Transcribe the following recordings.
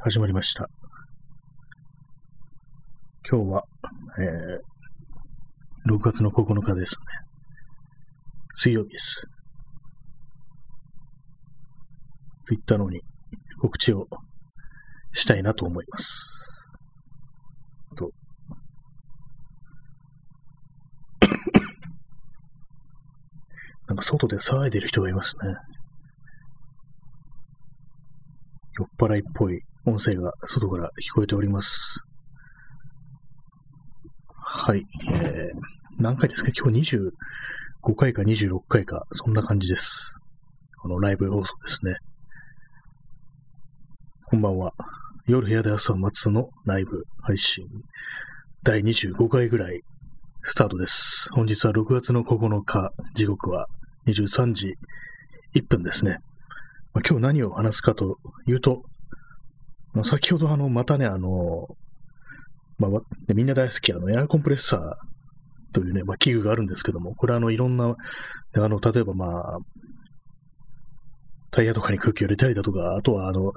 始まりました。今日は、えー、6月の9日ですね。水曜日です。ツイッターのに告知をしたいなと思います。と、なんか外で騒いでる人がいますね。酔っ払いっぽい音声が外から聞こえております。はい。えー、何回ですか？今日25回か26回か、そんな感じです。このライブ放送ですね。こんばんは。夜部屋で朝を待つのライブ配信。第25回ぐらいスタートです。本日は6月の9日、時刻は23時1分ですね。まあ、今日何を話すかというと、まあ、先ほどあの、またね、あの、まあ、みんな大好きあの、エアコンプレッサーというね、まあ、器具があるんですけども、これあの、いろんな、あの、例えばまあ、タイヤとかに空気を入れたりだとか、あとはあの、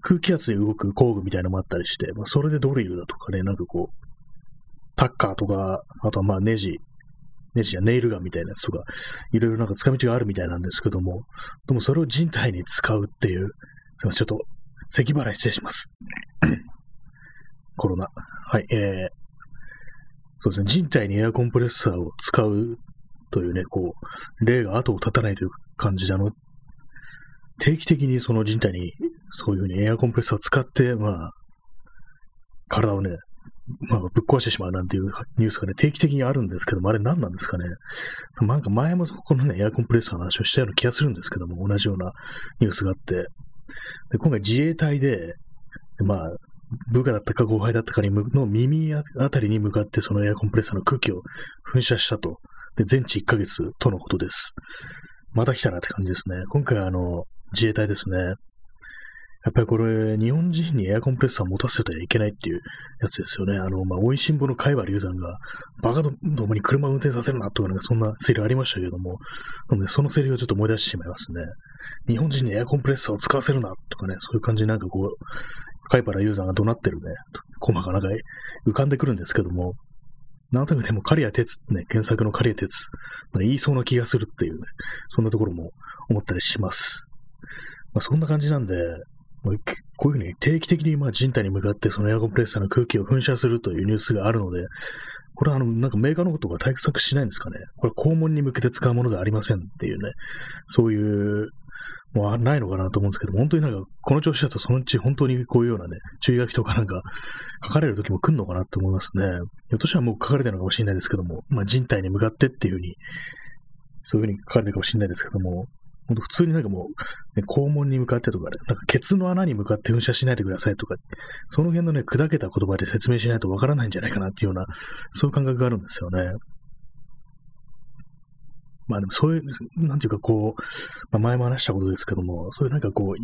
空気圧で動く工具みたいなのもあったりして、まあ、それでドリルだとかね、なんかこう、タッカーとか、あとはまあネジ、ネジやネイルガンみたいなやつとか、いろいろなんか使い道があるみたいなんですけども、でもそれを人体に使うっていう、すいません、ちょっと、咳払い失礼します。コロナ。はい、えー、そうですね、人体にエアコンプレッサーを使うというね、こう、例が後を絶たないという感じで、あの、定期的にその人体にそういうふうにエアコンプレッサーを使って、まあ、体をね、まあ、ぶっ壊してしまうなんていうニュースがね、定期的にあるんですけども、あれ何なんですかね。なんか前もこのね、エアコンプレッサーの話をしたような気がするんですけども、同じようなニュースがあって、で今回自衛隊で、まあ、部下だったか後輩だったかにの耳あたりに向かってそのエアコンプレッサーの空気を噴射したと。で、全治1ヶ月とのことです。また来たなって感じですね。今回あの、自衛隊ですね。やっぱりこれ、日本人にエアコンプレッサー持たせてはいけないっていうやつですよね。あの、まあ、美味しんぼの海原龍山が、バカどもに車を運転させるなとか、なんかそんなセリフありましたけども、なのでそのセリフをちょっと思い出してしまいますね。日本人にエアコンプレッサーを使わせるなとかね、そういう感じになんかこう、海原龍山が怒鳴ってるね、コマがなんか浮かんでくるんですけども、なんとなくでも、刈谷哲ね、検索の刈谷哲、言いそうな気がするっていうね、そんなところも思ったりします。まあ、そんな感じなんで、こういうふうに定期的にまあ人体に向かってそのエアコンプレッサーの空気を噴射するというニュースがあるので、これはあの、なんかメーカーのことが対策しないんですかね。これ肛門に向けて使うものではありませんっていうね、そういう、もうないのかなと思うんですけど、本当になんかこの調子だとそのうち本当にこういうようなね、注意書きとかなんか書かれる時も来るのかなと思いますね。ひょっとしたらもう書かれてるのかもしれないですけども、まあ人体に向かってっていうふうに、そういうふうに書かれてるかもしれないですけども、ほんと普通になんかもう、ね、肛門に向かってとかね、なんかケツの穴に向かって噴射しないでくださいとか、その辺のね、砕けた言葉で説明しないとわからないんじゃないかなっていうような、そういう感覚があるんですよね。まあでもそういう、なんていうかこう、まあ、前も話したことですけども、そういうなんかこう、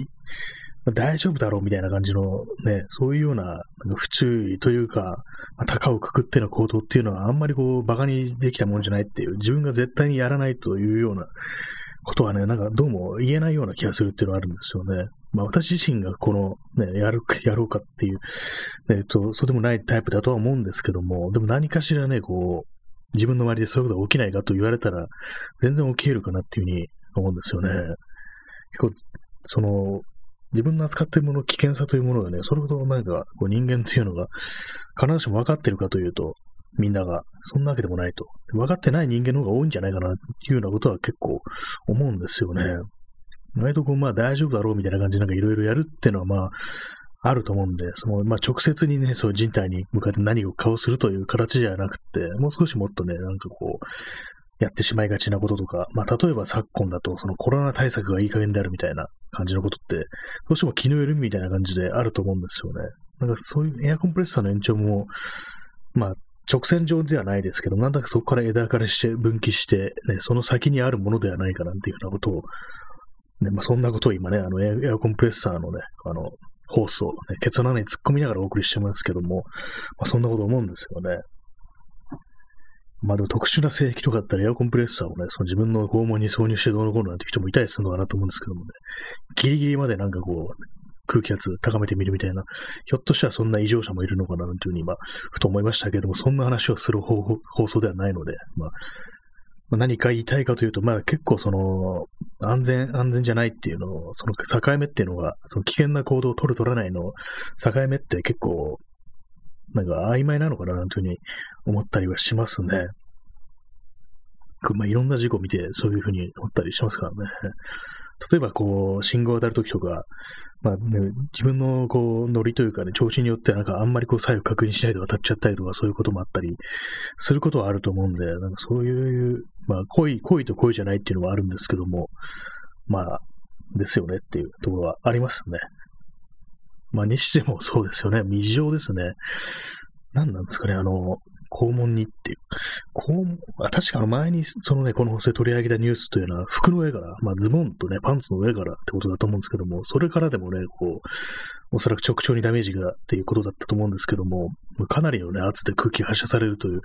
まあ、大丈夫だろうみたいな感じのね、そういうような不注意というか、まあ、高をくくっての行動っていうのはあんまりこう、馬鹿にできたもんじゃないっていう、自分が絶対にやらないというようなことはね、なんかどうも言えないような気がするっていうのがあるんですよね。まあ私自身がこのね、やる、やろうかっていう、えっと、そうでもないタイプだとは思うんですけども、でも何かしらね、こう、自分の周りでそういうことが起きないかと言われたら、全然起きるかなっていうふうに思うんですよね。結構、その、自分の扱っているもの、危険さというものがね、それほどなんか、こう人間っていうのが、必ずしも分かってるかというと、みんなが、そんなわけでもないと。分かってない人間の方が多いんじゃないかなっていうようなことは結構思うんですよね。割とこう、まあ大丈夫だろうみたいな感じでなんかいろいろやるっていうのはまあ、あると思うんで、その、まあ直接にね、そう人体に向かって何を顔するという形ではなくて、もう少しもっとね、なんかこう、やってしまいがちなこととか、まあ例えば昨今だと、そのコロナ対策がいい加減であるみたいな感じのことって、どうしても気の緩みみたいな感じであると思うんですよね。なんかそういうエアコンプレッサーの延長も、まあ直線上ではないですけど、なんだかそこから枝からして分岐して、ね、その先にあるものではないかなんていうようなことを、ね、まあ、そんなことを今ね、あのエアコンプレッサーのね、あの、ホースを、ね、ケツの穴に突っ込みながらお送りしてますけども、まあ、そんなこと思うんですよね。まあでも特殊な性域とかだったらエアコンプレッサーをね、その自分の肛門に挿入してどうのこうのなんて人もいたりするのかなと思うんですけどもね、ギリギリまでなんかこう、空気圧高めてみるみたいな、ひょっとしたらそんな異常者もいるのかなというふうに今、ふと思いましたけれども、そんな話をする放送ではないので、まあ、何か言いたいかというと、まあ結構その、安全、安全じゃないっていうのを、その境目っていうのが、その危険な行動を取る取らないの境目って結構、なんか曖昧なのかな、なんていうふうに思ったりはしますね。まあ、いろんな事故を見て、そういうふうに思ったりしますからね。例えば、こう、信号を渡るときとか、まあ、ね、自分の、こう、ノリというかね、調子によって、なんか、あんまりこう、左右確認しないで渡っちゃったりとか、そういうこともあったり、することはあると思うんで、なんかそういう、まあ、恋、恋と恋じゃないっていうのはあるんですけども、まあ、ですよねっていうところはありますね。まあ、にしてもそうですよね。未情ですね。何なんですかね、あの、肛門にっていう。肛門、あ確か前に、そのね、この放送で取り上げたニュースというのは、服の上から、まあズボンとね、パンツの上からってことだと思うんですけども、それからでもね、こう、おそらく直腸にダメージがっていうことだったと思うんですけども、かなりのね、圧で空気発射されるという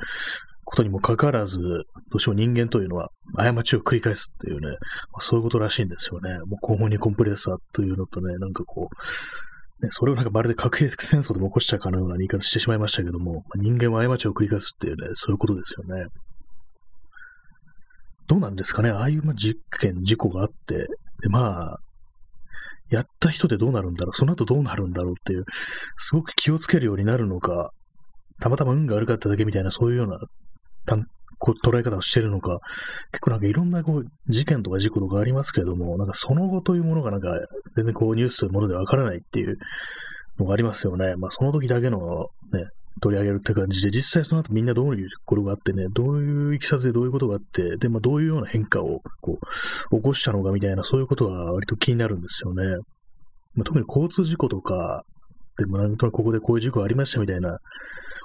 ことにもかかわらず、どうしても人間というのは過ちを繰り返すっていうね、まあ、そういうことらしいんですよね。もう肛門にコンプレッサーというのとね、なんかこう、ね、それをなんかまるで核兵器戦争でも起こしたかのような言い方してしまいましたけども、まあ、人間は過ちを繰り返すっていうね、そういうことですよね。どうなんですかね？ああいう実験、事故があって、で、まあ、やった人でどうなるんだろう？その後どうなるんだろうっていう、すごく気をつけるようになるのか、たまたま運が悪かっただけみたいな、そういうようなこう捉え方をしてるのか、結構なんかいろんなこう事件とか事故とかありますけれども、なんかその後というものがなんか全然こうニュースというものでわからないっていうのがありますよね。まあその時だけのね、取り上げるって感じで、実際その後みんなどういうとことがあってね、どういういきさつでどういうことがあって、で、まあどういうような変化をこう起こしたのかみたいな、そういうことは割と気になるんですよね。まあ、特に交通事故とか、でもなんとなくここでこういう事故ありましたみたいな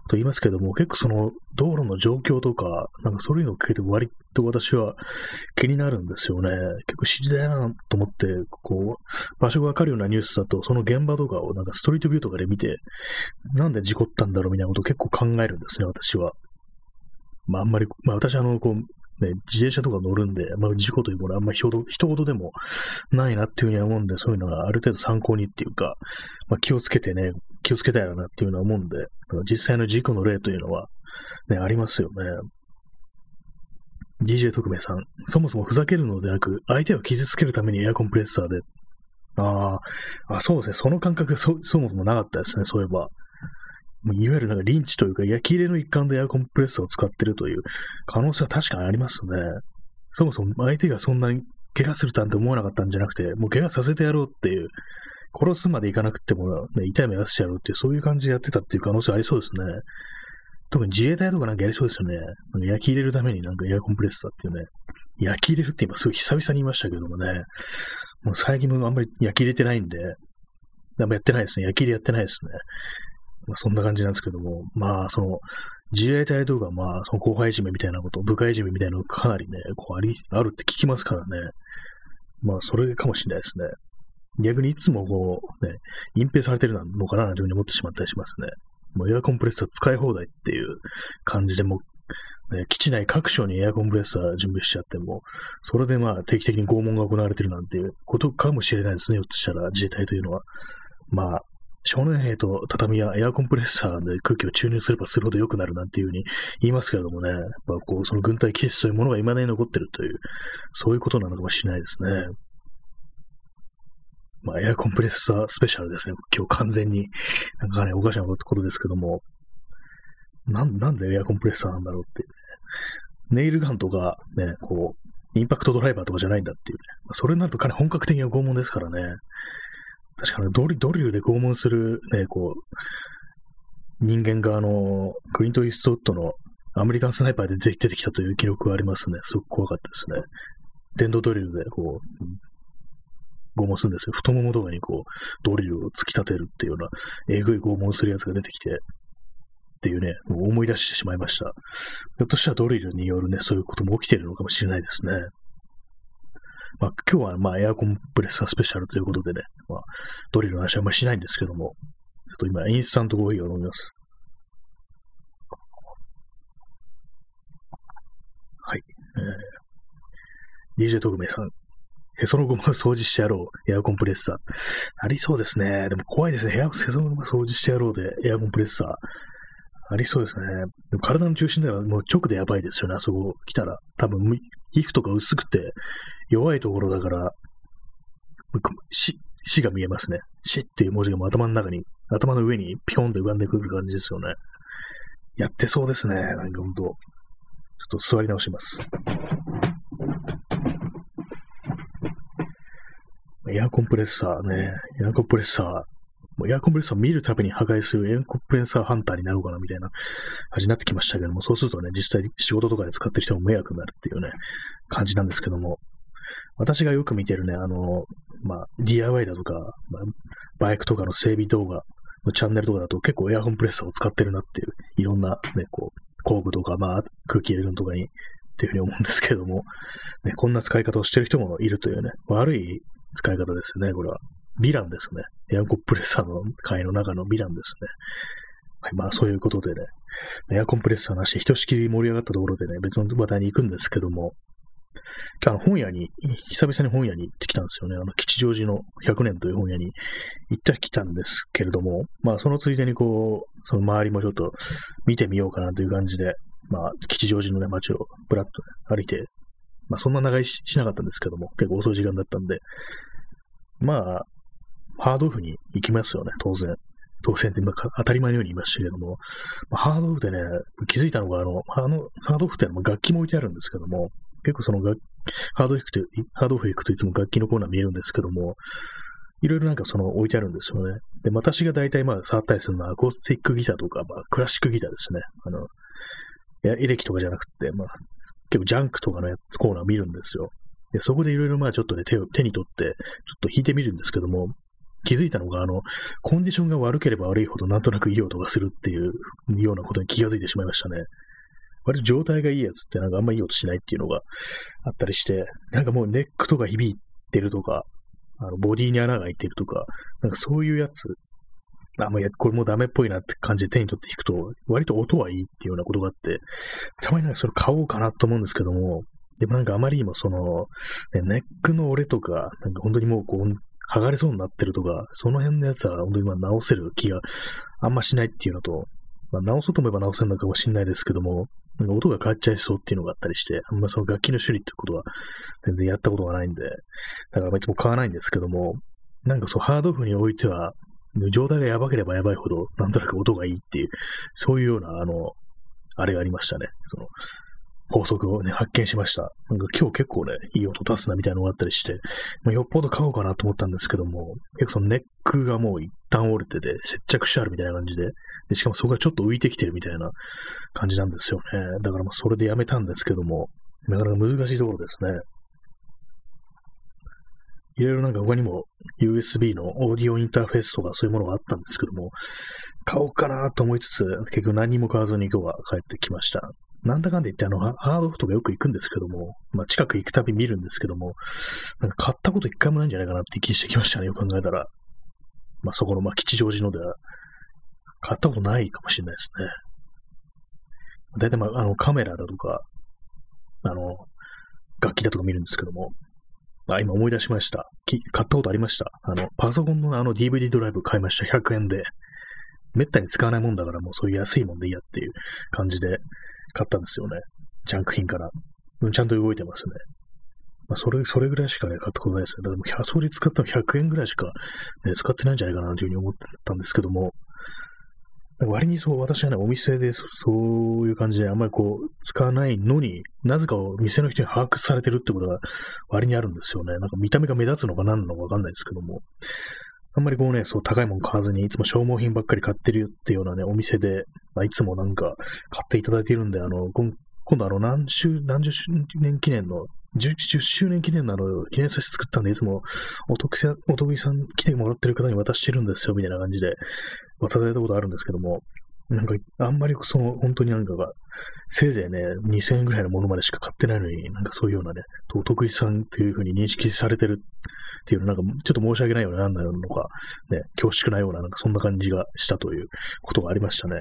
と言いますけども、結構その道路の状況とか、なんかそういうのを聞いて割と私は気になるんですよね。結構自然だなと思って、こう、場所がわかるようなニュースだと、その現場とかをなんかストリートビューとかで見て、なんで事故ったんだろうみたいなことを結構考えるんですね、私は。まああんまり、まあ私あの、こう、ね、自転車とか乗るんで、まあ、事故というものはあんまり一言でもないなっていうふうには思うんで、そういうのはある程度参考にっていうか、まあ、気をつけてね、気をつけたいなっていうのは思うんで、実際の事故の例というのは、ね、ありますよね。DJ 特命さん、そもそもふざけるのでなく、相手を傷つけるためにエアコンプレッサーで。ああ、そうですね。その感覚がそそもそもなかったですね、そういえば。いわゆるなんかリンチというか焼き入れの一環でエアコンプレッサーを使ってるという可能性は確かにありますね。そもそも相手がそんなに怪我するなんて思わなかったんじゃなくて、もう怪我させてやろうっていう、殺すまでいかなくても、ね、痛い目出してやろうっていう、そういう感じでやってたっていう可能性ありそうですね。特に自衛隊とかなんかやりそうですよね。なんか焼き入れるためになんかエアコンプレッサーっていうね。焼き入れるって今すごい久々に言いましたけどもね。もう最近もあんまり焼き入れてないんで、あんまやってないですね。焼き入れやってないですね。まあ、そんな感じなんですけども、まあ、その、自衛隊とか、まあ、その後輩いじめみたいなこと、部下いじめみたいなのがかなりね、こうあり、あるって聞きますからね。まあ、それかもしれないですね。逆にいつもこう、ね、隠蔽されてるのかなというふうに思ってしまったりしますね。もうエアコンプレッサー使い放題っていう感じでもね、基地内各所にエアコンプレッサー準備しちゃっても、それでまあ定期的に拷問が行われてるなんていうことかもしれないですね、ひょっとしたら自衛隊というのは。まあ、少年兵と畳やエアコンプレッサーで空気を注入すればするほど良くなるなんていうふうに言いますけれどもね、やっぱこう、その軍隊気質というものが未だに残ってるという、そういうことなのかもしれないですね。まあ、エアコンプレッサースペシャルですね。今日完全に、なんかね、おかしなことですけども、なん、なんでエアコンプレッサーなんだろうっていうね。ネイルガンとか、ね、こう、インパクトドライバーとかじゃないんだっていうね。それになるとかなり本格的な拷問ですからね。確かにドリドリルで拷問する、ね、こう、人間があの、クリント・イーストウッドのアメリカンスナイパーで出てきたという記録がありますね。すごく怖かったですね。電動ドリルでこう、拷問するんですよ。太ももとかにこう、ドリルを突き立てるっていうような、えぐい拷問するやつが出てきて、っていうね、もう思い出してしまいました。ひょっとしたらドリルによるね、そういうことも起きているのかもしれないですね。まあ、今日はまあエアコンプレッサースペシャルということでね、まあ、ドリルの話はあんまりしないんですけども、ちょっと今、インスタントコーヒーを飲みます。はい。えー、DJ 特命さん。へそのごま掃除してやろう。エアコンプレッサー。ありそうですね。でも怖いですね。へそのごま掃除してやろうで、エアコンプレッサー。ありそうですね。でも体の中心ではもう直でやばいですよね。あそこ来たら。多分、皮膚とか薄くて弱いところだから、死、死が見えますね。死っていう文字がもう頭の中に、頭の上にピョンと浮かんでくる感じですよね。やってそうですね。なんかほんと。ちょっと座り直します。エアコンプレッサーね。エアコンプレッサー。もうエアコンプレッサー見るたびに破壊するエアコンプレッサーハンターになろうかなみたいな感じになってきましたけども、そうするとね、実際仕事とかで使ってる人も迷惑になるっていうね、感じなんですけども、私がよく見てるね、あの、まあ、DIY だとか、まあ、バイクとかの整備動画のチャンネルとかだと結構エアコンプレッサーを使ってるなっていう、いろんなね、こう、工具とか、まあ、空気入れるのとかに、っていうふうに思うんですけども、ね、こんな使い方をしてる人もいるというね、悪い使い方ですよね、これは。ヴィランですね。エアコンプレッサーの会の中のヴィランですね。はい、まあそういうことでね、エアコンプレッサーなし、ひとしきり盛り上がったところでね、別の話題に行くんですけども、今日あの本屋に、久々に本屋に行ってきたんですよね。あの、吉祥寺の100年という本屋に行ってきたんですけれども、まあそのついでにこう、その周りもちょっと見てみようかなという感じで、まあ吉祥寺のね、街をぶらっと、ね、歩いて、まあそんな長居しなかったんですけども、結構遅い時間だったんで、まあ、ハードオフに行きますよね、当然。当然って当たり前のように言いましたけども、まあ、ハードオフでね、気づいたのが、あの、あのハードオフって楽器も置いてあるんですけども、結構そのハードオフ行くと、ハードオフ行くといつも楽器のコーナー見えるんですけども、いろいろなんかその置いてあるんですよね。で、私が大体まあ触ったりするのはアコースティックギターとか、まあクラシックギターですね。あの、エレキとかじゃなくて、まあ結構ジャンクとかのやつコーナー見るんですよ。で、そこでいろいろまあちょっとね手を、手に取って、ちょっと弾いてみるんですけども、気づいたのが、あの、コンディションが悪ければ悪いほどなんとなくいい音がするっていうようなことに気がついてしまいましたね。割と状態がいいやつってなんかあんまいい音しないっていうのがあったりして、なんかもうネックとか響いてるとか、あのボディに穴が開いてるとか、なんかそういうやつ、あ、もうや、これもうダメっぽいなって感じで手に取って弾くと、割と音はいいっていうようなことがあって、たまになんかそれ買おうかなと思うんですけども、でもなんかあまりにもその、ね、ネックの折れとか、なんか本当にもうこう、剥がれそうになってるとか、その辺のやつは本当にまあ直せる気があんましないっていうのと、まあ、直そうと思えば直せるのかもしれないですけども、なんか音が変わっちゃいそうっていうのがあったりして、あんまその楽器の修理ってことは全然やったことがないんで、だからいつも買わないんですけども、なんかそうハードオフにおいては、状態がやばければやばいほど、なんとなく音がいいっていう、そういうような、あの、あれがありましたね。その、法則をね、発見しました。なんか今日結構ね、いい音出すなみたいなのがあったりして、まあ、よっぽど買おうかなと思ったんですけども、結構そのネックがもう一旦折れてて、接着してあるみたいな感じで、でしかもそこがちょっと浮いてきてるみたいな感じなんですよね。だからまあそれでやめたんですけども、なかなか難しいところですね。いろいろなんか他にも USB のオーディオインターフェースとかそういうものがあったんですけども、買おうかなと思いつつ、結局何も買わずに今日は帰ってきました。なんだかんだ言ってあの、ハードオフとかよく行くんですけども、まあ近く行くたび見るんですけども、なんか買ったこと一回もないんじゃないかなって気してきましたね、よく考えたら。まあそこの、まあ吉祥寺のでは、買ったことないかもしれないですね。大体まあ、あの、カメラだとか、あの、楽器だとか見るんですけども、あ、今思い出しました。買ったことありました？あの、パソコンのあの DVD ドライブ買いました。100円で。めったに使わないもんだからもうそういう安いもんでいいやっていう感じで買ったんですよね。ジャンク品から。うん、ちゃんと動いてますね。まあ、それ、それぐらいしかね、買ったことないですね。だから、それ使ったの100円ぐらいしか、ね、使ってないんじゃないかなというふうに思ったんですけども、割にそう、私はね、お店でそういう感じであんまりこう、使わないのになぜかを店の人に把握されてるってことが割にあるんですよね。なんか見た目が目立つのか何なのかわかんないですけども。あんまりこうね、そう高いもの買わずに、いつも消耗品ばっかり買ってるよっていうようなね、お店で、まあ、いつもなんか買っていただいているんで、あの、今度あの、何周、何十周年記念の 10, 10周年記念のあの、記念冊子作ったんで、いつもお得、お得意さん来てもらってる方に渡してるんですよ、みたいな感じで渡されたことあるんですけども、なんか、あんまりその、本当になんかが、せいぜいね、2000円ぐらいのものまでしか買ってないのに、なんかそういうようなね、お得意さんっていうふうに認識されてるっていうのなんか、ちょっと申し訳ないような、なんだろうのか、ね、恐縮なような、なんかそんな感じがしたということがありましたね。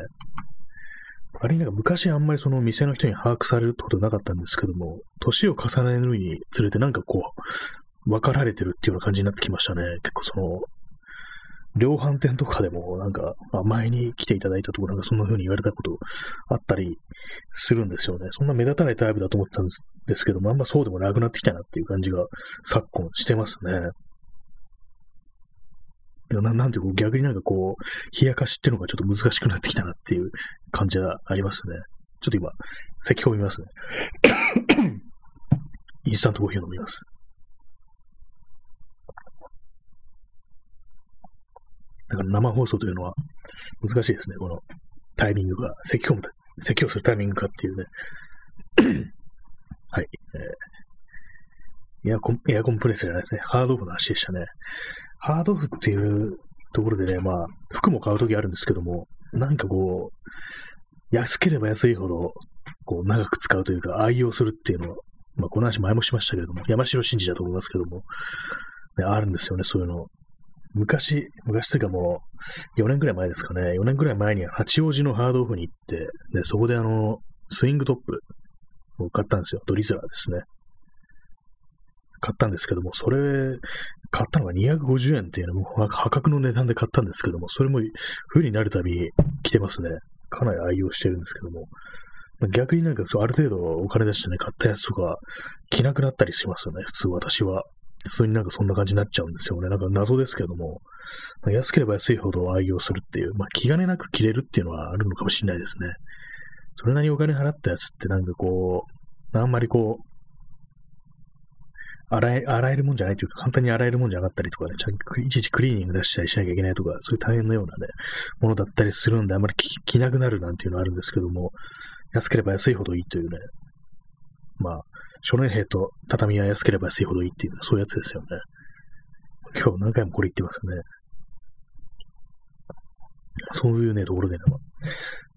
あれなんか昔あんまりその店の人に把握されるってことなかったんですけども、年を重ねるにつれてなんかこう、分かられてるっていうような感じになってきましたね。結構その、量販店とかでも、なんか、前に来ていただいたところ、なんかそんな風に言われたことあったりするんですよね。そんな目立たないタイプだと思ってたんですけども、あんまそうでもなくなってきたなっていう感じが昨今してますね。ななんていうか、逆になんかこう、冷やかしっていうのがちょっと難しくなってきたなっていう感じがありますね。ちょっと今、咳込みますね。インスタントコーヒーを飲みます。だから生放送というのは難しいですね。このタイミングが、咳込む、咳をするタイミングかっていうね。はい。えー、エアコン、エアコンプレスじゃないですね。ハードオフの話でしたね。ハードオフっていうところでね、まあ、服も買うときあるんですけども、なんかこう、安ければ安いほど、こう、長く使うというか、愛用するっていうのは、まあ、この話前もしましたけれども、山城真司だと思いますけども、ね、あるんですよね、そういうの。昔、昔というかもう、4年くらい前ですかね、4年くらい前に八王子のハードオフに行って、で、そこであの、スイングトップを買ったんですよ。ドリズラーですね。買ったんですけども、それ、買ったのが250円っていうのも破格の値段で買ったんですけども、それも冬になるたび来てますね。かなり愛用してるんですけども。逆になんかある程度お金出してね、買ったやつとか着なくなったりしますよね、普通私は。普通になんかそんな感じになっちゃうんですよね。なんか謎ですけども、安ければ安いほど愛用するっていう、まあ気兼ねなく着れるっていうのはあるのかもしれないですね。それなりにお金払ったやつってなんかこう、あんまりこう、洗え、洗えるもんじゃないというか、簡単に洗えるもんじゃなかったりとかね、ちゃんといちいちクリーニング出したりしなきゃいけないとか、そういう大変なようなね、ものだったりするんで、あんまり着なくなるなんていうのはあるんですけども、安ければ安いほどいいというね、まあ、少年兵と畳は安ければ安いほどいいっていう、そういうやつですよね。今日何回もこれ言ってますよね。そういうね、ところでね、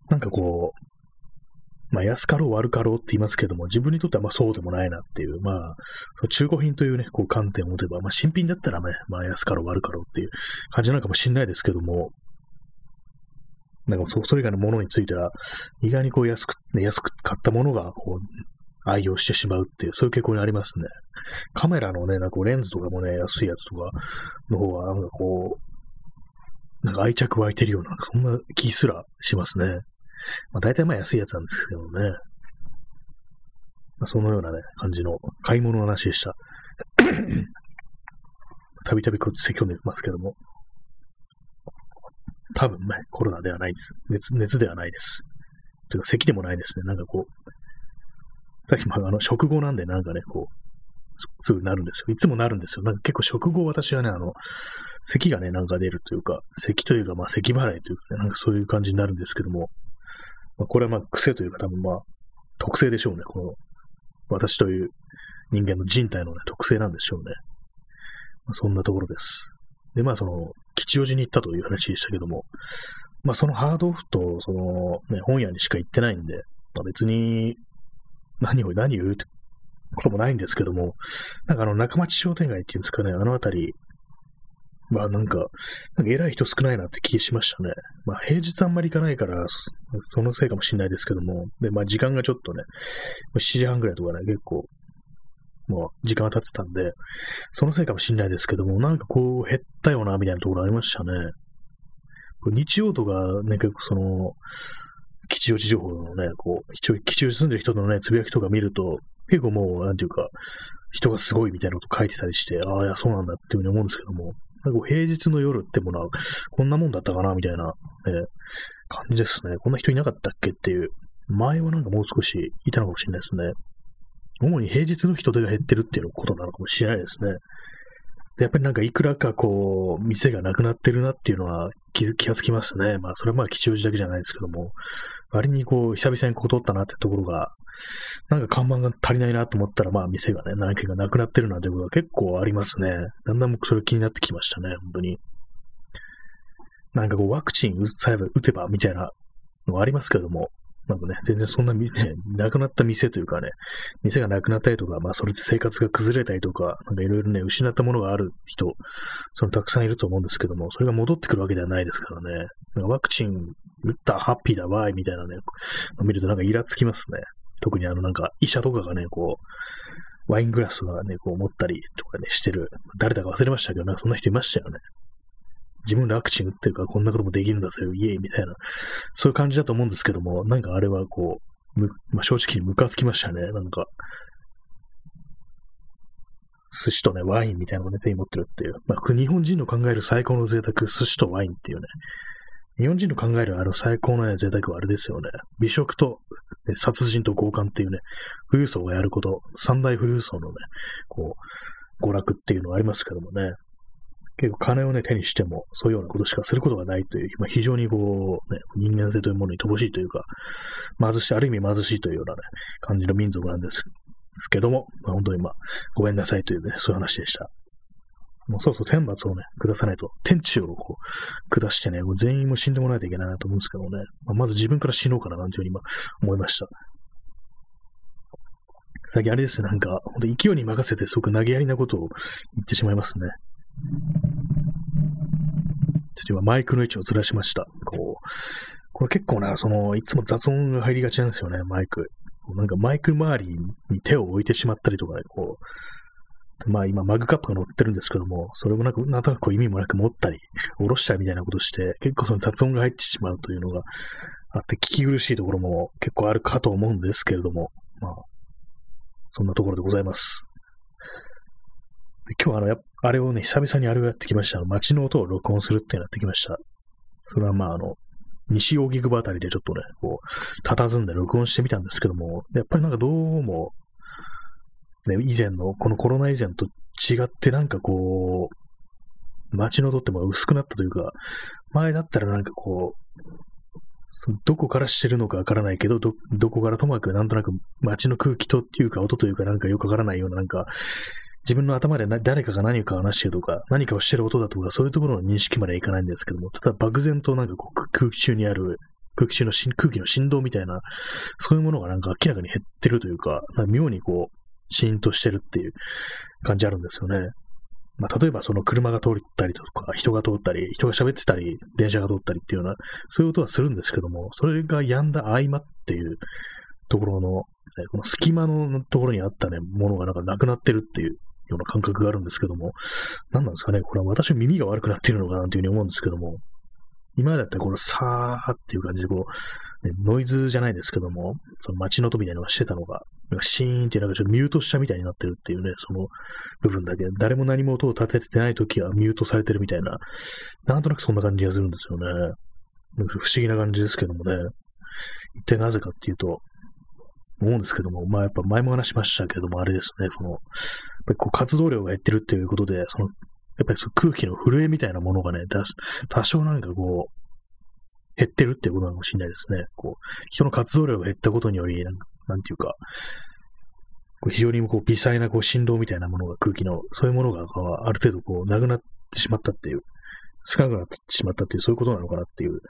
なんかこう、まあ安かろう悪かろうって言いますけども、自分にとってはまあそうでもないなっていう、まあ、その中古品というね、こう観点を持てば、まあ新品だったらね、まあ安かろう悪かろうっていう感じなのかもしれないですけども、なんかそそれ以外のものについては、意外にこう安く、安く買ったものが、こう、愛用してしまうっていう、そういう傾向にありますね。カメラのね、なんかレンズとかもね、安いやつとかの方は、なんかこう、なんか愛着湧いてるような、そんな気すらしますね。まあ、大体まあ安いやつなんですけどね。まあ、そのようなね、感じの買い物の話でした。たびたびこう説教でますけども。多分ね、コロナではないです。熱、熱ではないです。というか、咳でもないですね。なんかこう、さっきもあの、食後なんでなんかね、こう、すぐなるんですよ。いつもなるんですよ。なんか結構食後私はね、あの、咳がね、なんか出るというか、咳というか、まあ咳払いというかね、なんかそういう感じになるんですけども、まあ、これはまあ癖というか多分まあ特性でしょうね。この私という人間の人体の、ね、特性なんでしょうね。まあ、そんなところです。で、まあその、吉祥寺に行ったという話でしたけども、まあそのハードオフと、その、ね、本屋にしか行ってないんで、まあ別に、何を、何を言うってこともないんですけども、なんかあの、中町商店街っていうんですかね、あのあたりまあなんか、なんか偉い人少ないなって気がしましたね。まあ平日あんまり行かないから、そのせいかもしれないですけども、で、まあ時間がちょっとね、7時半ぐらいとかね、結構、もう時間が経ってたんで、そのせいかもしれないですけども、なんかこう減ったよな、みたいなところありましたね。日曜とかね、結構その、吉祥寺情報のね、こう、吉祥寺住んでる人のね、つぶやきとか見ると、結構もう、なんていうか、人がすごいみたいなこと書いてたりして、ああ、いや、そうなんだっていうふうに思うんですけども、なんか平日の夜ってものは、こんなもんだったかなみたいな、ね、感じですね。こんな人いなかったっけっていう。前はなんかもう少しいたのかもしれないですね。主に平日の人手が減ってるっていうことなのかもしれないですね。やっぱりなんかいくらかこう、店がなくなってるなっていうのは気気がつきますね。まあそれはまあ吉祥寺だけじゃないですけども、割にこう、久々にここ通ったなってところが、なんか看板が足りないなと思ったら、まあ店がね、何軒かなくなってるなんてことが結構ありますね。だんだんそれ気になってきましたね、本当に。なんかこうワクチン打つさえ打てばみたいなのがありますけども、なんかね、全然そんな、ね、なくなった店というかね、店がなくなったりとか、まあそれで生活が崩れたりとか、なんかいろいろね、失ったものがある人、そのたくさんいると思うんですけども、それが戻ってくるわけではないですからね。なんかワクチン打ったハッピーだわーいみたいなね、見るとなんかイラつきますね。特にあのなんか医者とかがね、こうワイングラスとかね、こう持ったりとかね、してる。誰だか忘れましたけど、なんかそんな人いましたよね。自分でワクチン打ってるからこんなこともできるんだぜよ、イエイみたいな。そういう感じだと思うんですけども、なんかあれはこう、むまあ、正直にムカつきましたね。なんか、寿司とね、ワインみたいなのをね、手に持ってるっていう。まあ、日本人の考える最高の贅沢、寿司とワインっていうね。日本人の考えるあの最高の、ね、贅沢はあれですよね。美食と、ね、殺人と強姦っていうね、富裕層がやること、三大富裕層のね、こう、娯楽っていうのがありますけどもね。結構金をね、手にしても、そういうようなことしかすることがないという、まあ、非常にこう、ね、人間性というものに乏しいというか、貧しい、ある意味貧しいというようなね、感じの民族なんですけども、まあ、本当にまあ、ごめんなさいというね、そういう話でした。もうそうそう天罰をね、下さないと、天地をこう、下してね、もう全員も死んでもらわないといけないなと思うんですけどね、まあ、まず自分から死のうかななんていうふうに今思いました。最近あれですね、なんか、本当勢いに任せてすごく投げやりなことを言ってしまいますね。ちょっと今マイクの位置をずらしました。こう、これ結構な、その、いつも雑音が入りがちなんですよね、マイク。なんかマイク周りに手を置いてしまったりとかね、こう、まあ今マグカップが乗ってるんですけども、それもなんか、なんとなくこう意味もなく持ったり、下ろしたりみたいなことして、結構その雑音が入ってしまうというのがあって、聞き苦しいところも結構あるかと思うんですけれども、まあ、そんなところでございます。今日はあの、やあれをね、久々にあれをやってきました。街の音を録音するってやってきました。それはまああの、西荻窪あたりでちょっとね、こう、佇んで録音してみたんですけども、やっぱりなんかどうも、ね、以前の、このコロナ以前と違ってなんかこう、街の音っても薄くなったというか、前だったらなんかこう、どこからしてるのかわからないけど、ど、どこからともかくなんとなく街の空気とっていうか音というかなんかよくわからないようななんか、自分の頭で誰かが何かを話してるとか、何かをしてる音だとか、そういうところの認識まではいかないんですけども、ただ漠然となんかこう空気中にある、空気中の空気の振動みたいな、そういうものがなんか明らかに減ってるというか、か妙にこう、シーンとしてるっていう感じあるんですよね。まあ、例えばその車が通ったりとか、人が通ったり、人が喋ってたり、電車が通ったりっていうような、そういう音はするんですけども、それが止んだ合間っていうところの、この隙間のところにあったね、ものがなんかなくなってるっていうような感覚があるんですけども、何なんですかね、これは私の耳が悪くなっているのかなというふうに思うんですけども、今だったらこのさーっていう感じでこう、ね、ノイズじゃないですけども、その街の音みたいなのがしてたのが、なんかシーンってなんかちょっとミュートしたみたいになってるっていうね、その部分だけ、誰も何も音を立ててない時はミュートされてるみたいな、なんとなくそんな感じがするんですよね。不思議な感じですけどもね。一体なぜかっていうと、思うんですけども、まあやっぱ前も話しましたけども、あれですね、その、ぱりこう活動量が減ってるっていうことで、その、やっぱりその空気の震えみたいなものがね、多少なんかこう、減ってるっていうことなのかもしれないですね。こう、人の活動量が減ったことにより、なんなんていうか、こう非常にこう微細なこう振動みたいなものが空気の、そういうものがある程度こうなくなってしまったっていう、少なくなってしまったっていう、そういうことなのかなっていう、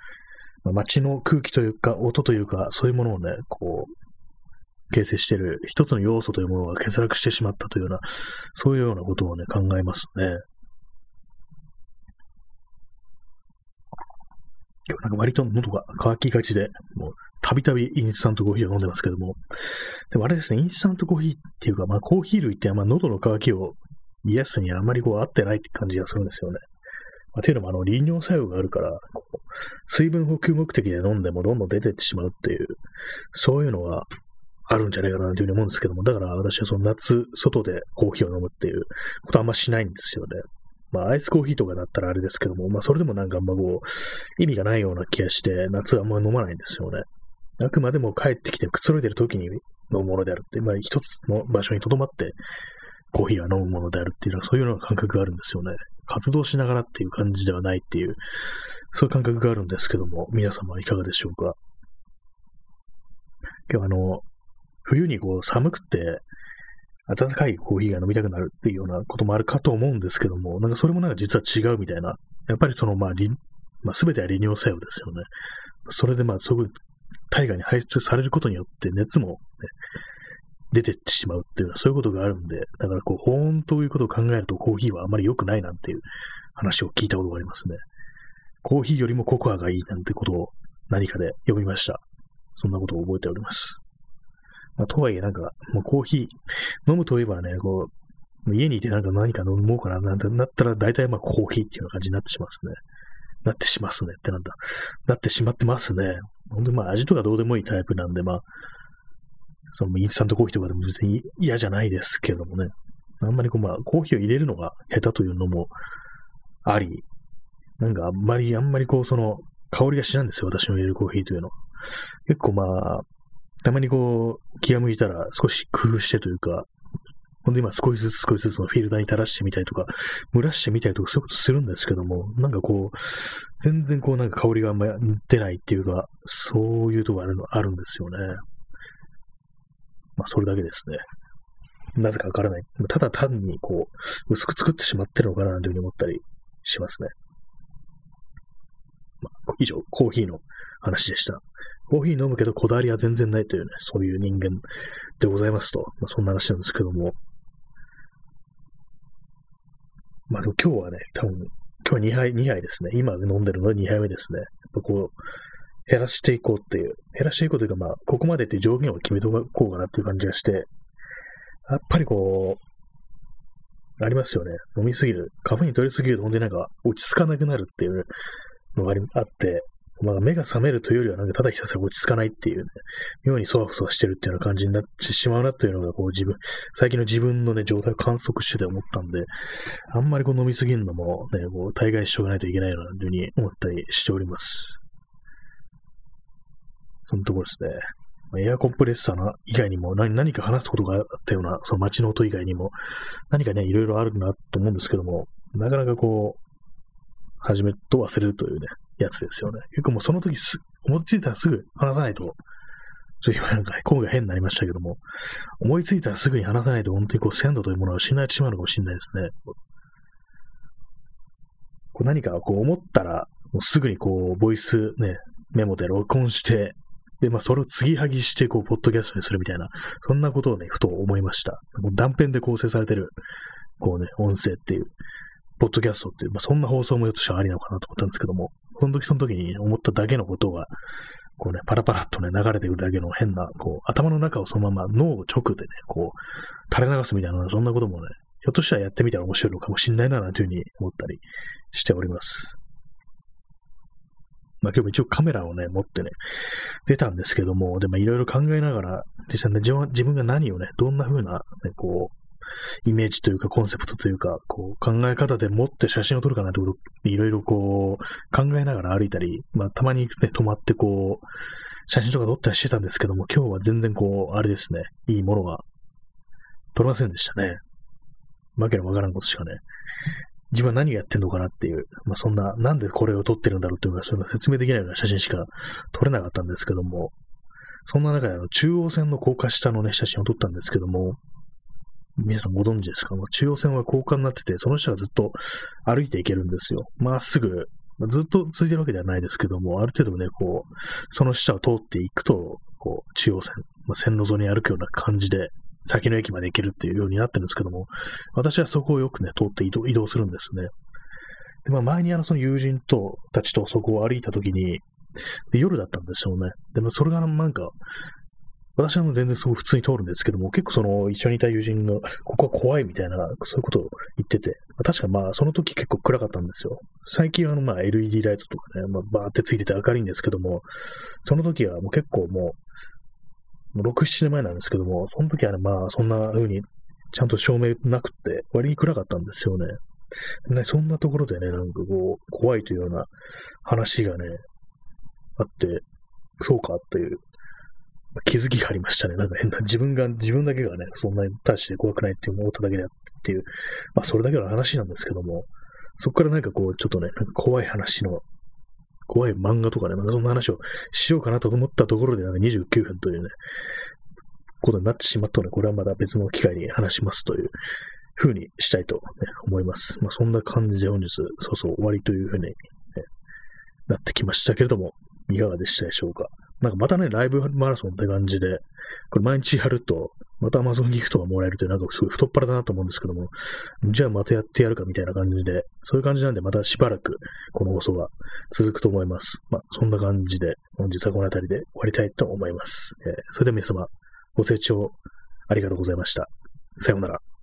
まあ、街の空気というか、音というか、そういうものをね、こう、形成している一つの要素というものが欠落してしまったというような、そういうようなことをね、考えますね。今日なんか割と喉が乾きがちで、もうたびたびインスタントコーヒーを飲んでますけども、でもあれですね、インスタントコーヒーっていうか、まあコーヒー類ってまあ喉の乾きを癒すにはあまりこう合ってないって感じがするんですよね。まあ、というのもあの利尿作用があるから、水分補給目的で飲んでもどんどん出てってしまうっていう、そういうのがあるんじゃないかなというふうに思うんですけども、だから私はその夏、外でコーヒーを飲むっていうことはあんましないんですよね。まあ、アイスコーヒーとかだったらあれですけども、まあ、それでもなんかあんまこう、意味がないような気がして、夏はあんま飲まないんですよね。あくまでも帰ってきてくつろいでる時に飲むものであるって、まあ、一つの場所に留まって、コーヒーは飲むものであるっていうのは、そういうような感覚があるんですよね。活動しながらっていう感じではないっていう、そういう感覚があるんですけども、皆様はいかがでしょうか？今日はあの、冬にこう寒くて、暖かいコーヒーが飲みたくなるっていうようなこともあるかと思うんですけども、なんかそれもなんか実は違うみたいな。やっぱりそのまあ、まあ、全ては利尿作用ですよね。それでまあ、そうい体外に排出されることによって熱も、ね、出てってしまうっていうのはそういうことがあるんで、だからこう、本当いうことを考えるとコーヒーはあまり良くないなんていう話を聞いたことがありますね。コーヒーよりもココアがいいなんてことを何かで読みました。そんなことを覚えております。まあ、とはいえなんか、もうコーヒー、飲むといえばね、こう、家にいてなんか何か飲もうかな、なんてなったら大体まあコーヒーっていう感じになってしますね。なってしますねってなんだ。なってしまってますね。ほんとまあ味とかどうでもいいタイプなんで、まあ、そのインスタントコーヒーとかでも別に嫌じゃないですけどもね。あんまりこうまあコーヒーを入れるのが下手というのもあり、なんかあんまり、あんまりこうその香りがしないんですよ、私の入れるコーヒーというの。結構まあ、たまにこう気が向いたら少し工夫してというか、ほんで今少しずつ少しずつのフィルターに垂らしてみたりとか、蒸らしてみたりとかそういうことするんですけども、なんかこう、全然こうなんか香りがあんま出ないっていうか、そういうとこあるの、あるんですよね。まあそれだけですね。なぜかわからない。ただ単にこう、薄く作ってしまってるのかなというふうに思ったりしますね。まあ、以上、コーヒーの話でした。コーヒー飲むけどこだわりは全然ないというね、そういう人間でございますと、まあ、そんな話なんですけども。まあでも今日はね、多分、今日は2杯、2杯ですね。今飲んでるのは2杯目ですね。やっぱこう、減らしていこうっていう、減らしていこうというか、まあ、ここまでっていう上限を決めておこうかなっていう感じがして、やっぱりこう、ありますよね。飲みすぎる。カフェイン取りすぎると本当になんか落ち着かなくなるっていうのがあって、まあ、目が覚めるというよりは、なんかただひたすら落ち着かないっていうね、妙にそわそわしてるっていうような感じになってしまうなというのが、こう自分、最近の自分のね、状態を観測してて思ったんで、あんまりこう飲みすぎるのもね、こう大概にしておかないといけないようなふうに思ったりしております。そのところですね。エアコンプレッサーの以外にも何何か話すことがあったような、その街の音以外にも、何かね、いろいろあるなと思うんですけども、なかなかこう、始めと忘れるというね、やつですよね。結構もうその時す、思いついたらすぐ話さないと、ちょっと今なんか声が変になりましたけども、思いついたらすぐに話さないと本当にこう鮮度というものを失ってしまうのかもしれないですね。こう何かこう思ったら、もうすぐにこう、ボイスね、メモで録音して、で、まあ、それを継ぎはぎして、こう、ポッドキャストにするみたいな、そんなことをね、ふと思いました。もう断片で構成されてる、こうね、音声っていう、ポッドキャストっていう、まあ、そんな放送もよっとしたらありなのかなと思ったんですけども、その時その時に思っただけのことが、こうね、パラパラっとね、流れてくるだけの変な、こう、頭の中をそのまま脳を直でね、こう、垂れ流すみたいな、そんなこともね、ひょっとしたらやってみたら面白いのかもしれないな、なんていうふうに思ったりしております。まあ今日も一応カメラをね、持ってね、出たんですけども、でもいろいろ考えながら、実際ね、自分自分が何をね、どんな風な、ね、こう、イメージというかコンセプトというか、こう考え方で持って写真を撮るかなってこと、いろいろこう考えながら歩いたり、まあたまにね、止まってこう、写真とか撮ったりしてたんですけども、今日は全然こう、あれですね、いいものが撮れませんでしたね。わけのわからんことしかね。自分は何をやってんのかなっていう、まあそんな、なんでこれを撮ってるんだろうっていうか、そういうの説明できないような写真しか撮れなかったんですけども、そんな中での中央線の高架下のね、写真を撮ったんですけども、皆さんご存知ですか？中央線は高架になってて、その下がずっと歩いていけるんですよ。まっすぐ、ずっと続いてるわけではないですけども、ある程度ね、こう、その下を通っていくと、こう、中央線、まあ、線路沿いに歩くような感じで、先の駅まで行けるっていうようになってるんですけども、私はそこをよくね、通って移動するんですね。で、まあ前にあのその友人と、たちとそこを歩いた時に、で夜だったんですよね。でもそれがなんか、私は全然すごい普通に通るんですけども、結構その一緒にいた友人が、ここは怖いみたいな、そういうことを言ってて、確かまあその時結構暗かったんですよ。最近はあのまあ LED ライトとかね、まあバーってついてて明るいんですけども、その時はもう結構もう、もう6、7年前なんですけども、その時はね、まあそんな風にちゃんと照明なくって、割に暗かったんですよね。ね、そんなところでね、なんかこう、怖いというような話がね、あって、そうかという気づきがありましたね。なんか変な、自分が、自分だけがね、そんなに大して怖くないって思っただけであってっていう、まあそれだけの話なんですけども、そこからなんかこう、ちょっとね、なんか怖い話の、怖い漫画とかね、なんかそんな話をしようかなと思ったところで、なんか29分というね、ことになってしまったので、これはまた別の機会に話しますという風にしたいと、ね、思います。まあそんな感じで本日、そうそう終わりという風に、ね、なってきましたけれども、いかがでしたでしょうか。なんかまたね、ライブマラソンって感じで、これ毎日やると、また Amazon ギフトがもらえるという、なんかすごい太っ腹だなと思うんですけども、じゃあまたやってやるかみたいな感じで、そういう感じなんでまたしばらくこの放送が続くと思います。まあ、そんな感じで、本日はこの辺りで終わりたいと思います。えー、それでは皆様、ご清聴ありがとうございました。さようなら。